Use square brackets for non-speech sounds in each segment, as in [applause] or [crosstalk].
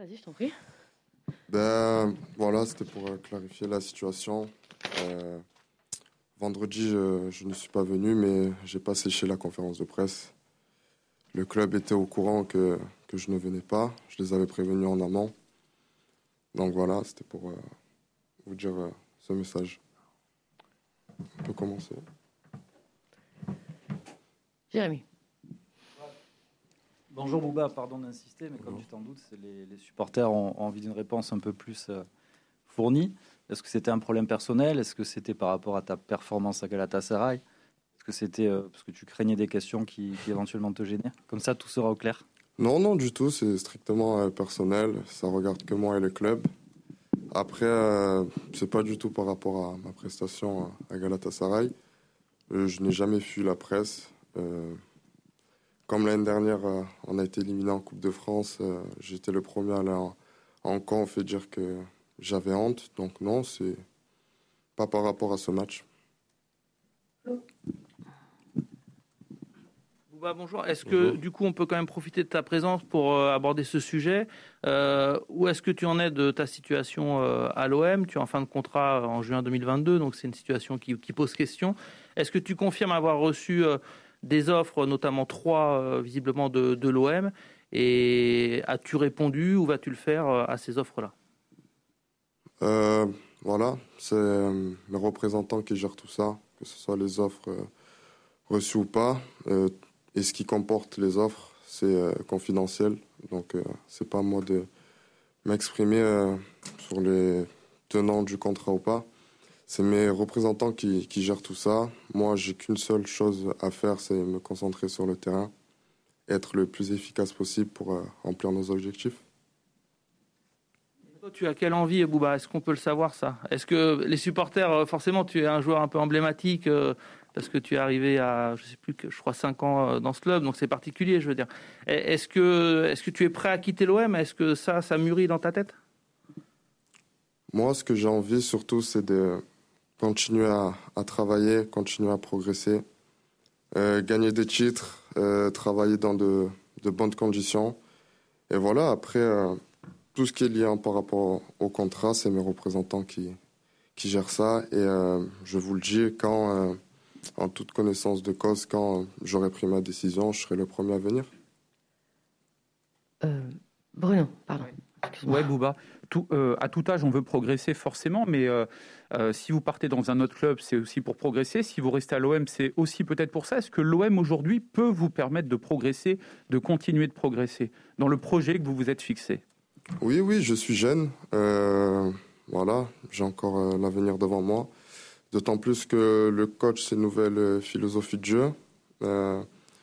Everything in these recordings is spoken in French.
Vas-y, je t'en prie. Ben voilà, c'était pour euh, clarifier la situation. Euh, vendredi, je, ne suis pas venu, mais j'ai pas séché la conférence de presse. Le club était au courant que, que je ne venais pas. Je les avais prévenus en amont. Donc voilà, c'était pour euh, vous dire ce message. On peut commencer. Jérémy. Bonjour Bouba, pardon d'insister, mais comme tu t'en doutes, les, les, supporters ont, envie d'une réponse un peu plus euh, fournie. Est-ce que c'était un problème personnel? Est-ce que c'était par rapport à ta performance à Galatasaray? Est-ce que c'était euh, parce que tu craignais des questions qui, [laughs] éventuellement te gênaient? Comme ça, tout sera au clair. Non, non, du tout. C'est strictement euh, personnel. Ça regarde que moi et le club. Après, c'est pas du tout par rapport à ma prestation à Galatasaray. je n'ai jamais fui la presse. Comme l'année dernière, euh, on a été éliminé en Coupe de France, euh, j'étais le premier à aller en, en camp, fait dire que j'avais honte. Donc non, c'est pas par rapport à ce match. bonjour. Est-ce que du coup on peut quand même profiter de ta présence pour euh, aborder ce sujet? Où est-ce que tu en es de ta situation à l'OM Tu es en fin de contrat en juin 2022, donc c'est une situation qui, qui pose question. Est-ce que tu confirmes avoir reçu des offres, notamment trois euh, visiblement de, l'OM. Et as-tu répondu ou vas-tu le faire euh, à ces offres-là? Euh, Voilà, c'est mes représentants qui gèrent tout ça, que ce soit les offres reçues ou pas. et ce qui comporte les offres, c'est confidentiel. Donc, c'est pas à moi de m'exprimer sur les tenants du contrat ou pas. C'est mes représentants qui, gèrent tout ça. Moi, j'ai qu'une seule chose à faire, c'est me concentrer sur le terrain, être le plus efficace possible pour euh, remplir nos objectifs. tu as quelle envie, Bouba Est-ce qu'on peut le savoir, ça? Est-ce que les supporters, euh, forcément, tu es un joueur un peu emblématique euh, parce que tu es arrivé à, je sais plus, je crois, 5 ans dans ce club, donc c'est particulier, je veux dire. Est-ce que, est que tu es prêt à quitter l'OM Est-ce que ça, ça mûrit dans ta tête? Moi, ce que j'ai envie, surtout, c'est de continuer à, travailler, continuer à progresser, euh, gagner des titres, euh, travailler dans de, bonnes conditions. Et voilà, après, euh, tout ce qui est lié par rapport au contrat, c'est mes représentants qui, qui gèrent ça. Et je vous le dis, quand, en toute connaissance de cause, quand j'aurai pris ma décision, je serai le premier à venir. Bruno, pardon. Ouais, Bouba. Tout, à tout âge, on veut progresser forcément, mais euh, si vous partez dans un autre club, c'est aussi pour progresser. Si vous restez à l'OM, c'est aussi peut-être pour ça. Est-ce que l'OM aujourd'hui peut vous permettre de progresser, de continuer de progresser dans le projet que vous vous êtes fixé? Oui, oui, je suis jeune. Euh, voilà, j'ai encore euh, l'avenir devant moi. D'autant plus que le coach, c'est une nouvelle philosophie de jeu.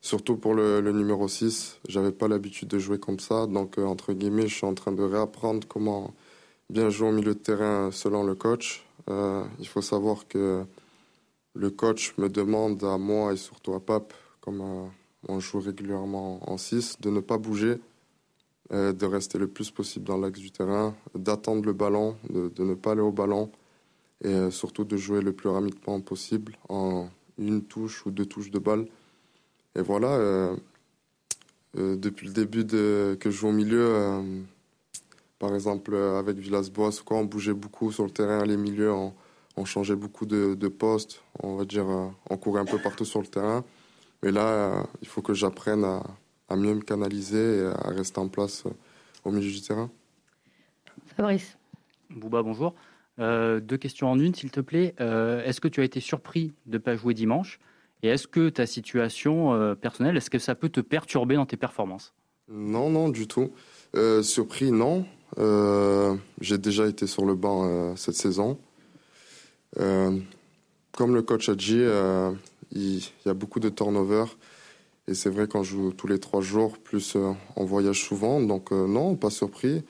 Surtout pour le, numéro 6. J'avais pas l'habitude de jouer comme ça. Donc, entre guillemets, je suis en train de réapprendre comment bien jouer au milieu de terrain selon le coach. Euh, il faut savoir que le coach me demande à moi et surtout à Pape, comme euh, on joue régulièrement en 6, de ne pas bouger, euh, de rester le plus possible dans l'axe du terrain, d'attendre le ballon, de, ne pas aller au ballon et surtout de jouer le plus rapidement possible en une touche ou deux touches de balle. Et voilà, depuis le début de, que je joue au milieu, par exemple, euh, avec Villas-Boas, on bougeait beaucoup sur le terrain, les milieux, on, changeait beaucoup de, postes, on va dire, euh, on courait un peu partout sur le terrain. Mais là, euh, il faut que j'apprenne à, mieux me canaliser et à rester en place au milieu du terrain. Fabrice. Bouba, bonjour. deux questions en une, s'il te plaît. est-ce que tu as été surpris de ne pas jouer dimanche? Et est-ce que ta situation personnelle, est-ce que ça peut te perturber dans tes performances? Non, non, du tout. surpris, non. Euh, j'ai déjà été sur le banc euh, cette saison. Euh, comme le coach a dit, il, y a beaucoup de turnover. Et c'est vrai qu'on joue tous les trois jours, plus on voyage souvent. Donc non, pas surpris.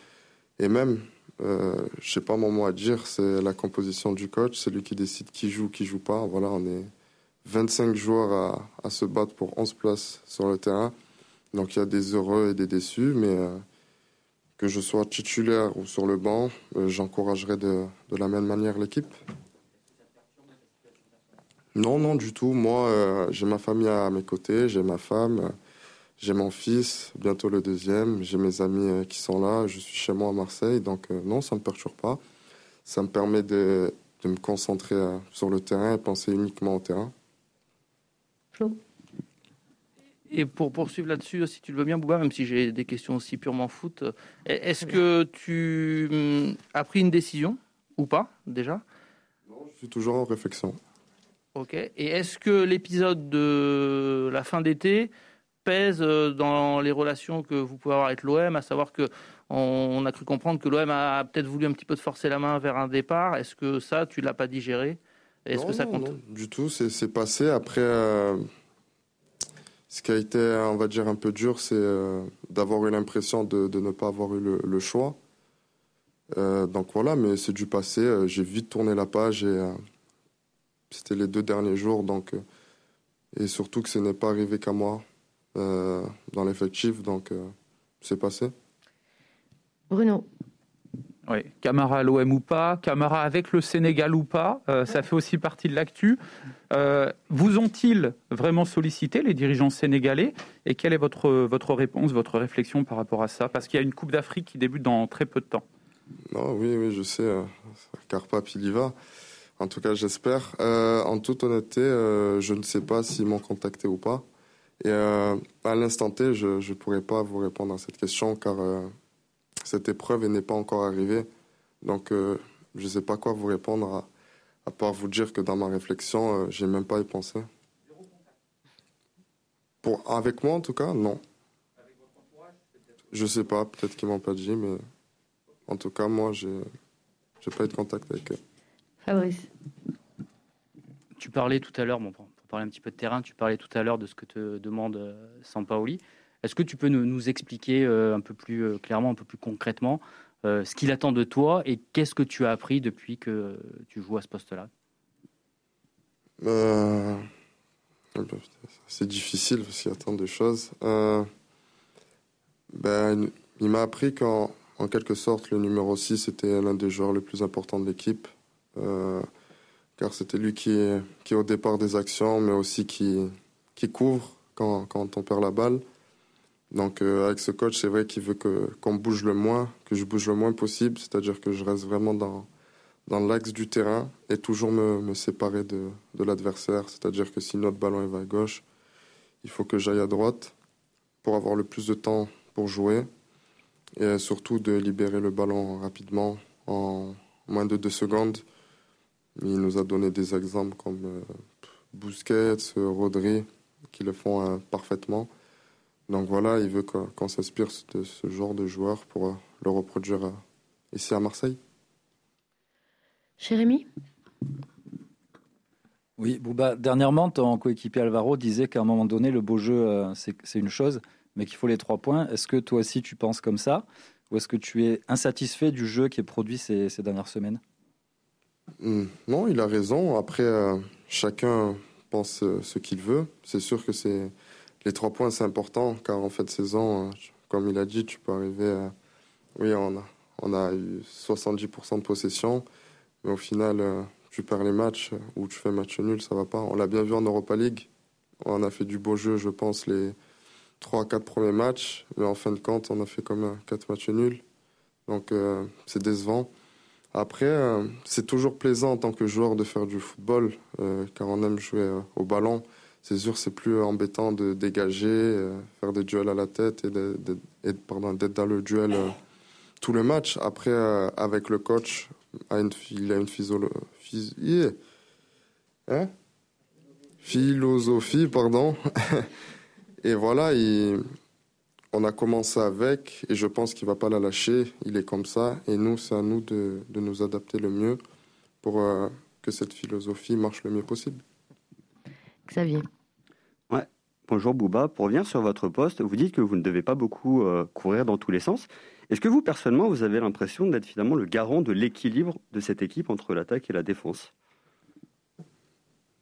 Et même, je sais pas mon mot à dire, c'est la composition du coach. C'est lui qui décide qui joue, qui joue pas. Voilà, on est 25 joueurs à, se battre pour 11 places sur le terrain. Donc il y a des heureux et des déçus, mais que je sois titulaire ou sur le banc, euh, j'encouragerai de, la même manière l'équipe. Non, non, du tout. Moi, euh, j'ai ma famille à mes côtés, j'ai ma femme, j'ai mon fils, bientôt le deuxième, j'ai mes amis qui sont là, je suis chez moi à Marseille, donc non, ça ne me perturbe pas. Ça me permet de me concentrer sur le terrain et penser uniquement au terrain. Flo et pour poursuivre là-dessus, si tu le veux bien, Bouba, même si j'ai des questions aussi purement foot, est-ce que tu hum, as pris une décision ou pas déjà? Non, je suis toujours en réflexion. Ok. Et est-ce que l'épisode de la fin d'été pèse euh, dans les relations que vous pouvez avoir avec l'OM, à savoir que on a cru comprendre que l'OM a peut-être voulu un petit peu te forcer la main vers un départ? Est-ce que ça, tu l'as pas digéré? Est-ce que ça compte non, du tout. C'est passé après. Euh, ce qui a été, on va dire, un peu dur, c'est euh, d'avoir eu l'impression de, ne pas avoir eu le, choix. Euh, donc voilà, mais c'est du passé. Euh, j'ai vite tourné la page et c'était les deux derniers jours. Donc, et surtout que ce n'est pas arrivé qu'à moi dans l'effectif. Donc c'est passé. Bruno, oui, Camara à l'OM ou pas, Camara avec le Sénégal ou pas, euh, ça fait aussi partie de l'actu. Euh, vous ont-ils vraiment sollicité, les dirigeants sénégalais Et quelle est votre, votre réponse, votre réflexion par rapport à ça? Parce qu'il y a une Coupe d'Afrique qui débute dans très peu de temps. Oui, oui, je sais, euh, Carpa va. En tout cas, j'espère. En toute honnêteté, je ne sais pas s'ils m'ont contacté ou pas. Et à l'instant T, je ne pourrais pas vous répondre à cette question car cette épreuve n'est pas encore arrivée. Donc, euh, je ne sais pas quoi vous répondre, à, part vous dire que dans ma réflexion, euh, je n'ai même pas y pensé. Pour, avec moi, en tout cas, non. Je sais pas, peut-être qu'ils m'ont pas dit, mais en tout cas, moi, je n'ai pas eu de contact avec eux. Fabrice. Tu parlais tout à l'heure, bon, pour parler un petit peu de terrain, tu parlais tout à l'heure de ce que te demande euh, Sampaoli. Est-ce que tu peux nous, expliquer euh, un peu plus euh, clairement, un peu plus concrètement, euh, ce qu'il attend de toi et qu'est-ce que tu as appris depuis que tu joues à ce poste-là? C'est difficile parce qu'il y a tant de choses. Ben, il m'a appris qu'en en quelque sorte, le numéro 6 était l'un des joueurs les plus importants de l'équipe. car c'était lui qui est, qui au départ des actions, mais aussi qui, qui couvre quand, quand on perd la balle. Donc euh, avec ce coach, c'est vrai qu'il veut que qu'on bouge le moins, que je bouge le moins possible, c'est-à-dire que je reste vraiment dans dans l'axe du terrain et toujours me, séparer de, de l'adversaire. C'est-à-dire que si notre ballon va à gauche, il faut que j'aille à droite pour avoir le plus de temps pour jouer et surtout de libérer le ballon rapidement en moins de deux secondes. Il nous a donné des exemples comme euh, Busquets, Rodri, qui le font euh, parfaitement. Donc voilà, il veut qu'on s'inspire de ce genre de joueur pour euh, le reproduire euh, ici à Marseille. Jérémy? Oui, Bouba, dernièrement, ton coéquipier Alvaro disait qu'à un moment donné, le beau jeu, euh, c'est une chose, mais qu'il faut les trois points. Est-ce que toi aussi tu penses comme ça? Ou est-ce que tu es insatisfait du jeu qui est produit ces, dernières semaines? Hmm, Non, il a raison. Après, chacun pense ce qu'il veut. C'est sûr que c'est les trois points, c'est important, car en fait de saison, euh, comme il a dit, tu peux arriver à... Oui, on a, on a eu 70% de possession, mais au final, euh, tu perds les matchs ou tu fais match nul, ça va pas. On l'a bien vu en Europa League. On a fait du beau jeu, je pense, les 3-4 premiers matchs, mais en fin de compte, on a fait comme 4 matchs nuls. Donc, euh, c'est décevant. Après, c'est toujours plaisant en tant que joueur de faire du football, car on aime jouer au ballon c'est sûr, c'est plus embêtant de dégager, euh, faire des duels à la tête et d'être dans le duel euh, tout le match. Après, euh, avec le coach, il a une philosophie, hein? philosophie, pardon. [laughs] et voilà, on a commencé avec, et je pense qu'il va pas la lâcher. Il est comme ça, et nous, c'est à nous de, nous adapter le mieux pour que cette philosophie marche le mieux possible. Xavier. Bonjour Bouba, pour revenir sur votre poste, vous dites que vous ne devez pas beaucoup euh, courir dans tous les sens. Est-ce que vous, personnellement, vous avez l'impression d'être finalement le garant de l'équilibre de cette équipe entre l'attaque et la défense?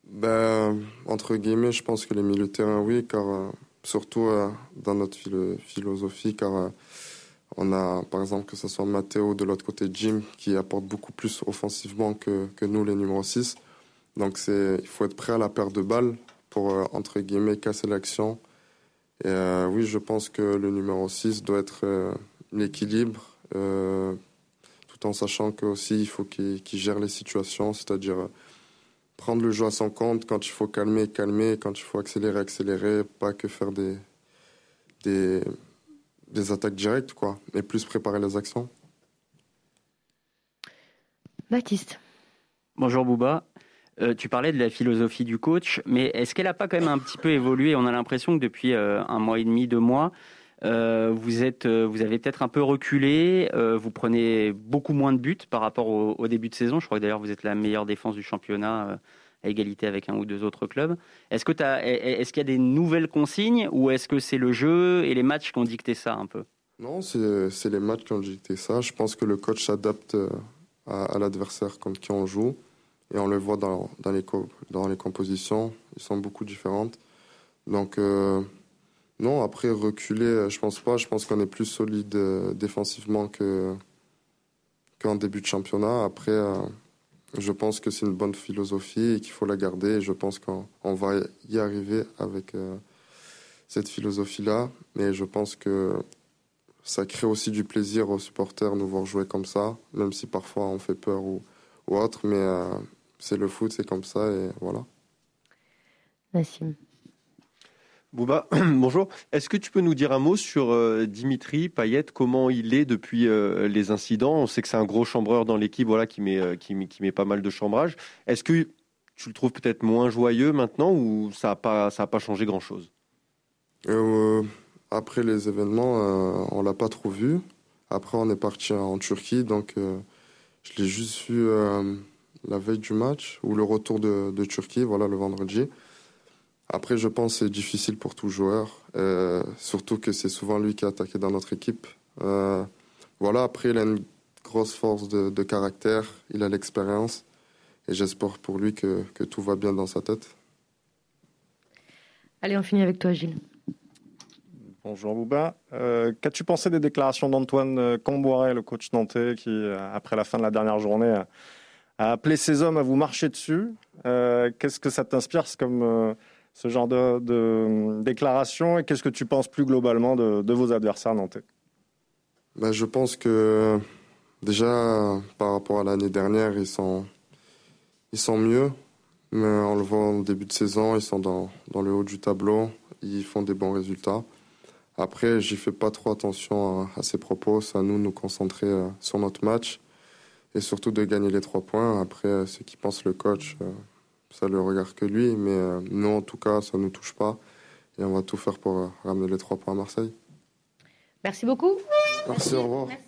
Ben, Entre guillemets, je pense que les milieux de terrain, oui, car euh, surtout euh, dans notre philosophie, car on a, par exemple, que ce soit Matteo de l'autre côté, Jim, qui apporte beaucoup plus offensivement que, que nous, les numéros 6. Donc il faut être prêt à la perte de balles pour, euh, entre guillemets, casser l'action Et oui, je pense que le numéro 6 doit être l'équilibre, tout en sachant qu'aussi il faut qu'il gère les situations, c'est-à-dire prendre le jeu à son compte quand il faut calmer, calmer, quand il faut accélérer, accélérer, pas que faire des, des, des attaques directes, quoi, mais plus préparer les actions. Baptiste. Bonjour Bouba. Euh, tu parlais de la philosophie du coach, mais est-ce qu'elle n'a pas quand même un petit peu évolué? On a l'impression que depuis euh, un mois et demi, deux mois, euh, vous, êtes, vous avez peut-être un peu reculé, vous prenez beaucoup moins de buts par rapport au, début de saison. Je crois que d'ailleurs vous êtes la meilleure défense du championnat à égalité avec un ou deux autres clubs. Est-ce qu'il est qu'il y a des nouvelles consignes ou est-ce que c'est le jeu et les matchs qui ont dicté ça un peu? Non, c'est les matchs qui ont dicté ça. Je pense que le coach s'adapte à, l'adversaire contre qui on joue. Et on le voit dans, les, dans les compositions. Ils sont beaucoup différentes. Donc, euh, non, après, reculer, je pense pas. Je pense qu'on est plus solide euh, défensivement qu'en début de championnat. Après, euh, je pense que c'est une bonne philosophie et qu'il faut la garder. Et je pense qu'on va y arriver avec cette philosophie-là. Mais je pense que ça crée aussi du plaisir aux supporters de nous voir jouer comme ça, même si parfois on fait peur ou, autre, mais euh, c'est le foot, c'est comme ça et voilà. Nassim. Bouba, [clears throat] bonjour. Est-ce que tu peux nous dire un mot sur euh, Dimitri Payet, comment il est depuis euh, les incidents? On sait que c'est un gros chambreur dans l'équipe, voilà, qui met, qui, met, qui met pas mal de chambrage. Est-ce que tu le trouves peut-être moins joyeux maintenant ou ça n'a pas, ça a pas changé grand-chose? Après les événements, euh, on l'a pas trop vu. Après, on est parti en Turquie, donc euh, je l'ai juste vu euh, la veille du match ou le retour de, Turquie, voilà, le vendredi. Après, je pense que c'est difficile pour tout joueur, surtout que c'est souvent lui qui a attaqué dans notre équipe. voilà, après, il a une grosse force de, caractère, il a l'expérience, et j'espère pour lui que, que tout va bien dans sa tête. Allez, on finit avec toi, Gilles. Bonjour Bouba. Euh, qu'as-tu pensé des déclarations d'Antoine euh, Camboiret, le coach nantais, qui, euh, après la fin de la dernière journée, a, appelé ses hommes à vous marcher dessus Qu'est-ce que ça t'inspire comme ce genre de, de déclaration et qu'est-ce que tu penses plus globalement de, vos adversaires nantais? Ben, Je pense que déjà, par rapport à l'année dernière, ils sont, ils sont mieux. Mais on le voit en début de saison, ils sont dans, le haut du tableau, ils font des bons résultats. Après, j'y fais pas trop attention à, ses propos. C'est à nous de nous concentrer euh, sur notre match et surtout de gagner les trois points. Après, euh, ce qui pense le coach, euh, ça le regarde que lui. Mais nous, en tout cas, ça ne nous touche pas. Et on va tout faire pour ramener les trois points à Marseille. Merci beaucoup. Merci, au revoir. Merci.